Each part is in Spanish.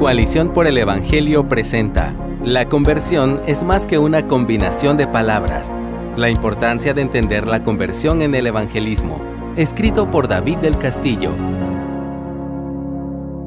Coalición por el Evangelio presenta La conversión es más que una combinación de palabras. La importancia de entender la conversión en el evangelismo. Escrito por David del Castillo.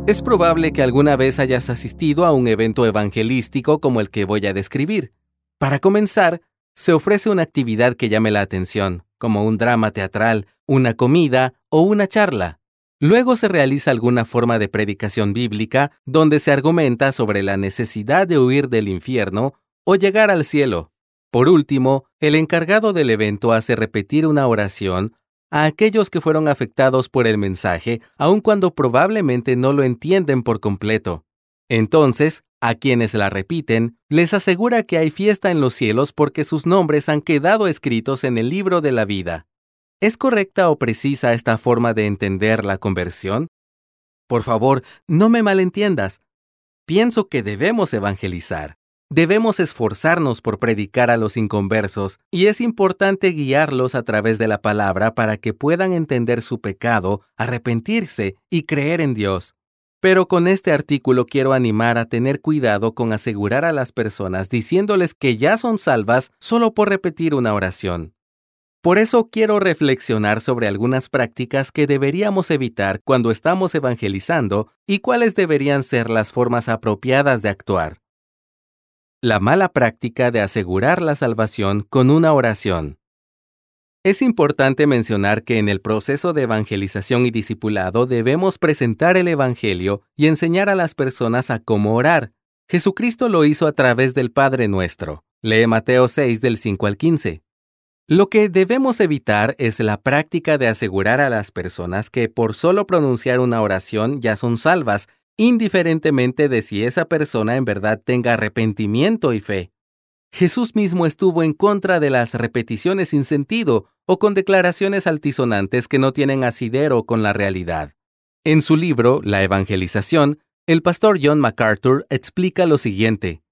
Es probable que alguna vez hayas asistido a un evento evangelístico como el que voy a describir. Para comenzar, se ofrece una actividad que llame la atención, como un drama teatral, una comida o una charla. Luego se realiza alguna forma de predicación bíblica donde se argumenta sobre la necesidad de huir del infierno o llegar al cielo. Por último, el encargado del evento hace repetir una oración a aquellos que fueron afectados por el mensaje, aun cuando probablemente no lo entienden por completo. Entonces, a quienes la repiten, les asegura que hay fiesta en los cielos porque sus nombres han quedado escritos en el libro de la vida. ¿Es correcta o precisa esta forma de entender la conversión? Por favor, no me malentiendas. Pienso que debemos evangelizar. Debemos esforzarnos por predicar a los inconversos y es importante guiarlos a través de la palabra para que puedan entender su pecado, arrepentirse y creer en Dios. Pero con este artículo quiero animar a tener cuidado con asegurar a las personas diciéndoles que ya son salvas solo por repetir una oración. Por eso quiero reflexionar sobre algunas prácticas que deberíamos evitar cuando estamos evangelizando y cuáles deberían ser las formas apropiadas de actuar. La mala práctica de asegurar la salvación con una oración. Es importante mencionar que en el proceso de evangelización y discipulado debemos presentar el Evangelio y enseñar a las personas a cómo orar. Jesucristo lo hizo a través del Padre nuestro. Lee Mateo 6 del 5 al 15. Lo que debemos evitar es la práctica de asegurar a las personas que por solo pronunciar una oración ya son salvas, indiferentemente de si esa persona en verdad tenga arrepentimiento y fe. Jesús mismo estuvo en contra de las repeticiones sin sentido o con declaraciones altisonantes que no tienen asidero con la realidad. En su libro, La Evangelización, el pastor John MacArthur explica lo siguiente.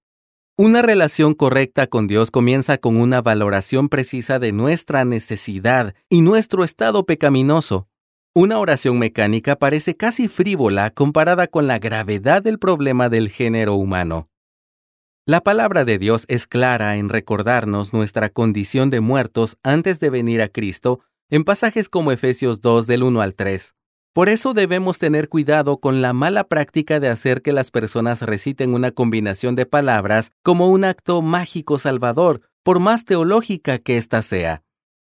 Una relación correcta con Dios comienza con una valoración precisa de nuestra necesidad y nuestro estado pecaminoso. Una oración mecánica parece casi frívola comparada con la gravedad del problema del género humano. La palabra de Dios es clara en recordarnos nuestra condición de muertos antes de venir a Cristo en pasajes como Efesios 2 del 1 al 3. Por eso debemos tener cuidado con la mala práctica de hacer que las personas reciten una combinación de palabras como un acto mágico salvador, por más teológica que ésta sea.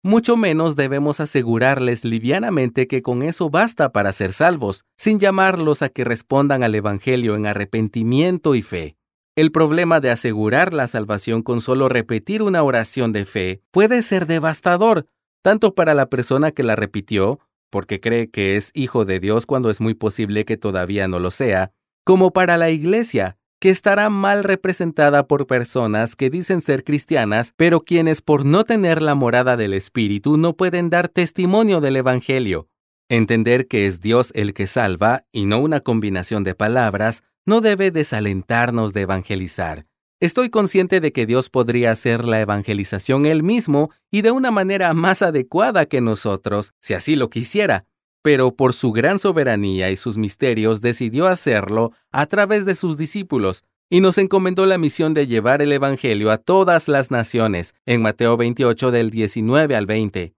Mucho menos debemos asegurarles livianamente que con eso basta para ser salvos, sin llamarlos a que respondan al Evangelio en arrepentimiento y fe. El problema de asegurar la salvación con solo repetir una oración de fe puede ser devastador, tanto para la persona que la repitió porque cree que es hijo de Dios cuando es muy posible que todavía no lo sea, como para la Iglesia, que estará mal representada por personas que dicen ser cristianas, pero quienes por no tener la morada del Espíritu no pueden dar testimonio del Evangelio. Entender que es Dios el que salva, y no una combinación de palabras, no debe desalentarnos de evangelizar. Estoy consciente de que Dios podría hacer la evangelización él mismo y de una manera más adecuada que nosotros, si así lo quisiera, pero por su gran soberanía y sus misterios decidió hacerlo a través de sus discípulos, y nos encomendó la misión de llevar el Evangelio a todas las naciones, en Mateo 28 del 19 al 20.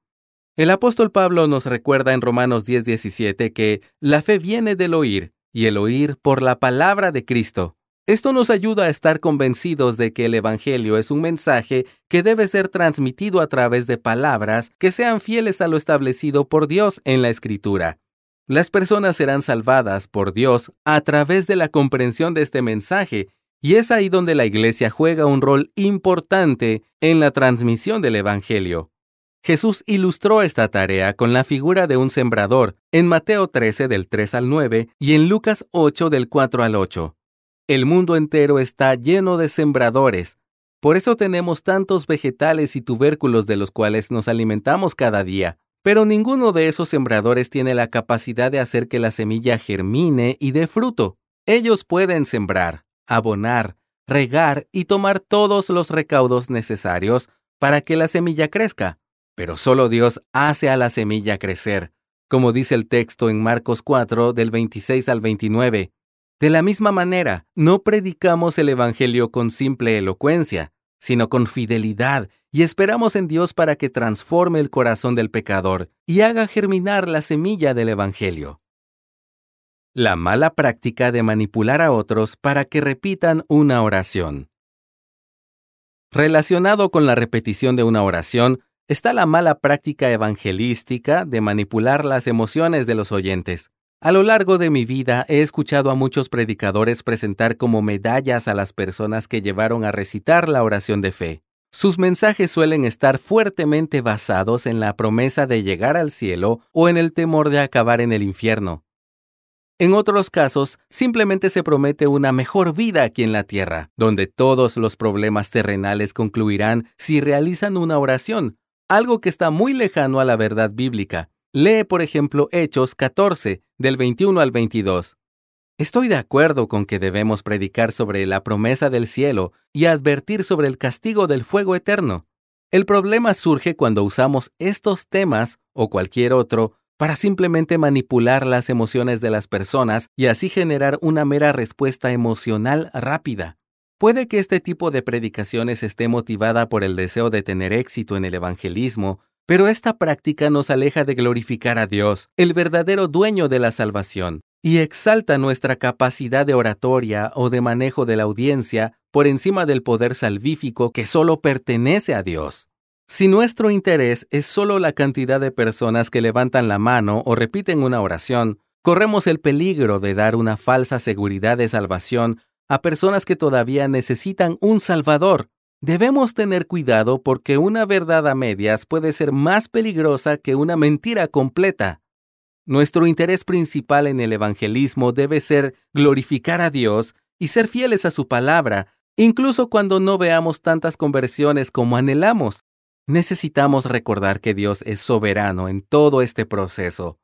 El apóstol Pablo nos recuerda en Romanos 10:17 que la fe viene del oír, y el oír por la palabra de Cristo. Esto nos ayuda a estar convencidos de que el Evangelio es un mensaje que debe ser transmitido a través de palabras que sean fieles a lo establecido por Dios en la Escritura. Las personas serán salvadas por Dios a través de la comprensión de este mensaje, y es ahí donde la Iglesia juega un rol importante en la transmisión del Evangelio. Jesús ilustró esta tarea con la figura de un sembrador en Mateo 13 del 3 al 9 y en Lucas 8 del 4 al 8. El mundo entero está lleno de sembradores. Por eso tenemos tantos vegetales y tubérculos de los cuales nos alimentamos cada día. Pero ninguno de esos sembradores tiene la capacidad de hacer que la semilla germine y dé fruto. Ellos pueden sembrar, abonar, regar y tomar todos los recaudos necesarios para que la semilla crezca. Pero solo Dios hace a la semilla crecer, como dice el texto en Marcos 4 del 26 al 29. De la misma manera, no predicamos el Evangelio con simple elocuencia, sino con fidelidad, y esperamos en Dios para que transforme el corazón del pecador y haga germinar la semilla del Evangelio. La mala práctica de manipular a otros para que repitan una oración. Relacionado con la repetición de una oración está la mala práctica evangelística de manipular las emociones de los oyentes. A lo largo de mi vida he escuchado a muchos predicadores presentar como medallas a las personas que llevaron a recitar la oración de fe. Sus mensajes suelen estar fuertemente basados en la promesa de llegar al cielo o en el temor de acabar en el infierno. En otros casos, simplemente se promete una mejor vida aquí en la tierra, donde todos los problemas terrenales concluirán si realizan una oración, algo que está muy lejano a la verdad bíblica. Lee, por ejemplo, Hechos 14, del 21 al 22. Estoy de acuerdo con que debemos predicar sobre la promesa del cielo y advertir sobre el castigo del fuego eterno. El problema surge cuando usamos estos temas o cualquier otro para simplemente manipular las emociones de las personas y así generar una mera respuesta emocional rápida. Puede que este tipo de predicaciones esté motivada por el deseo de tener éxito en el evangelismo, pero esta práctica nos aleja de glorificar a Dios, el verdadero dueño de la salvación, y exalta nuestra capacidad de oratoria o de manejo de la audiencia por encima del poder salvífico que solo pertenece a Dios. Si nuestro interés es solo la cantidad de personas que levantan la mano o repiten una oración, corremos el peligro de dar una falsa seguridad de salvación a personas que todavía necesitan un Salvador. Debemos tener cuidado porque una verdad a medias puede ser más peligrosa que una mentira completa. Nuestro interés principal en el evangelismo debe ser glorificar a Dios y ser fieles a su palabra, incluso cuando no veamos tantas conversiones como anhelamos. Necesitamos recordar que Dios es soberano en todo este proceso.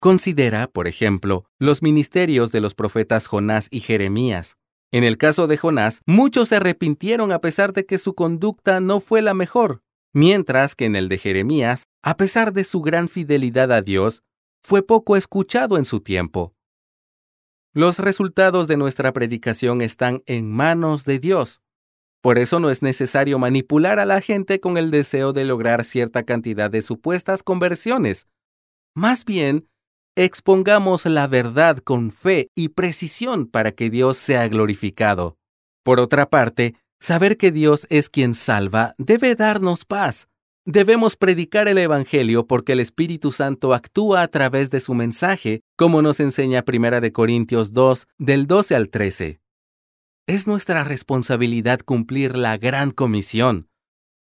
Considera, por ejemplo, los ministerios de los profetas Jonás y Jeremías. En el caso de Jonás, muchos se arrepintieron a pesar de que su conducta no fue la mejor, mientras que en el de Jeremías, a pesar de su gran fidelidad a Dios, fue poco escuchado en su tiempo. Los resultados de nuestra predicación están en manos de Dios. Por eso no es necesario manipular a la gente con el deseo de lograr cierta cantidad de supuestas conversiones. Más bien, expongamos la verdad con fe y precisión para que Dios sea glorificado. Por otra parte, saber que Dios es quien salva debe darnos paz, Debemos predicar el Evangelio porque el Espíritu Santo actúa a través de su mensaje, como nos enseña 1 Corintios 2, del 12 al 13. Es nuestra responsabilidad cumplir la gran comisión,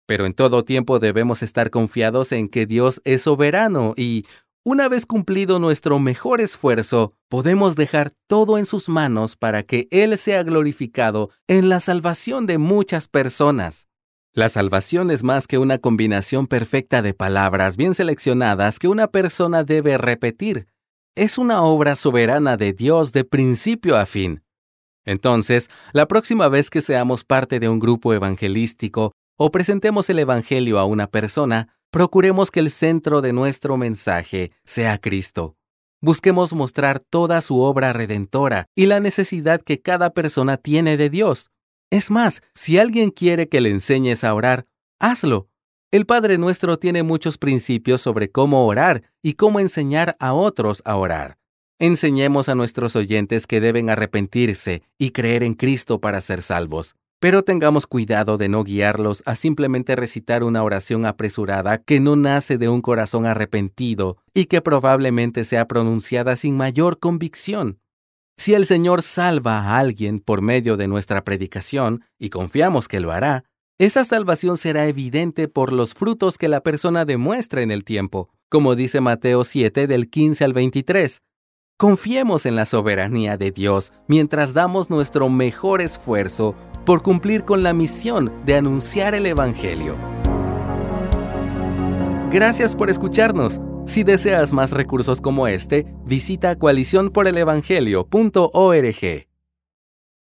pero en todo tiempo debemos estar confiados en que Dios es soberano y, una vez cumplido nuestro mejor esfuerzo, podemos dejar todo en sus manos para que Él sea glorificado en la salvación de muchas personas. La salvación es más que una combinación perfecta de palabras bien seleccionadas que una persona debe repetir. Es una obra soberana de Dios de principio a fin. Entonces, la próxima vez que seamos parte de un grupo evangelístico o presentemos el Evangelio a una persona, procuremos que el centro de nuestro mensaje sea Cristo. Busquemos mostrar toda su obra redentora y la necesidad que cada persona tiene de Dios. Es más, si alguien quiere que le enseñes a orar, hazlo. El Padre Nuestro tiene muchos principios sobre cómo orar y cómo enseñar a otros a orar. Enseñemos a nuestros oyentes que deben arrepentirse y creer en Cristo para ser salvos. Pero tengamos cuidado de no guiarlos a simplemente recitar una oración apresurada que no nace de un corazón arrepentido y que probablemente sea pronunciada sin mayor convicción. Si el Señor salva a alguien por medio de nuestra predicación, y confiamos que lo hará, esa salvación será evidente por los frutos que la persona demuestra en el tiempo, como dice Mateo 7 del 15 al 23. Confiemos en la soberanía de Dios mientras damos nuestro mejor esfuerzo por cumplir con la misión de anunciar el Evangelio. Gracias por escucharnos. Si deseas más recursos como este, visita coaliciónporelevangelio.org.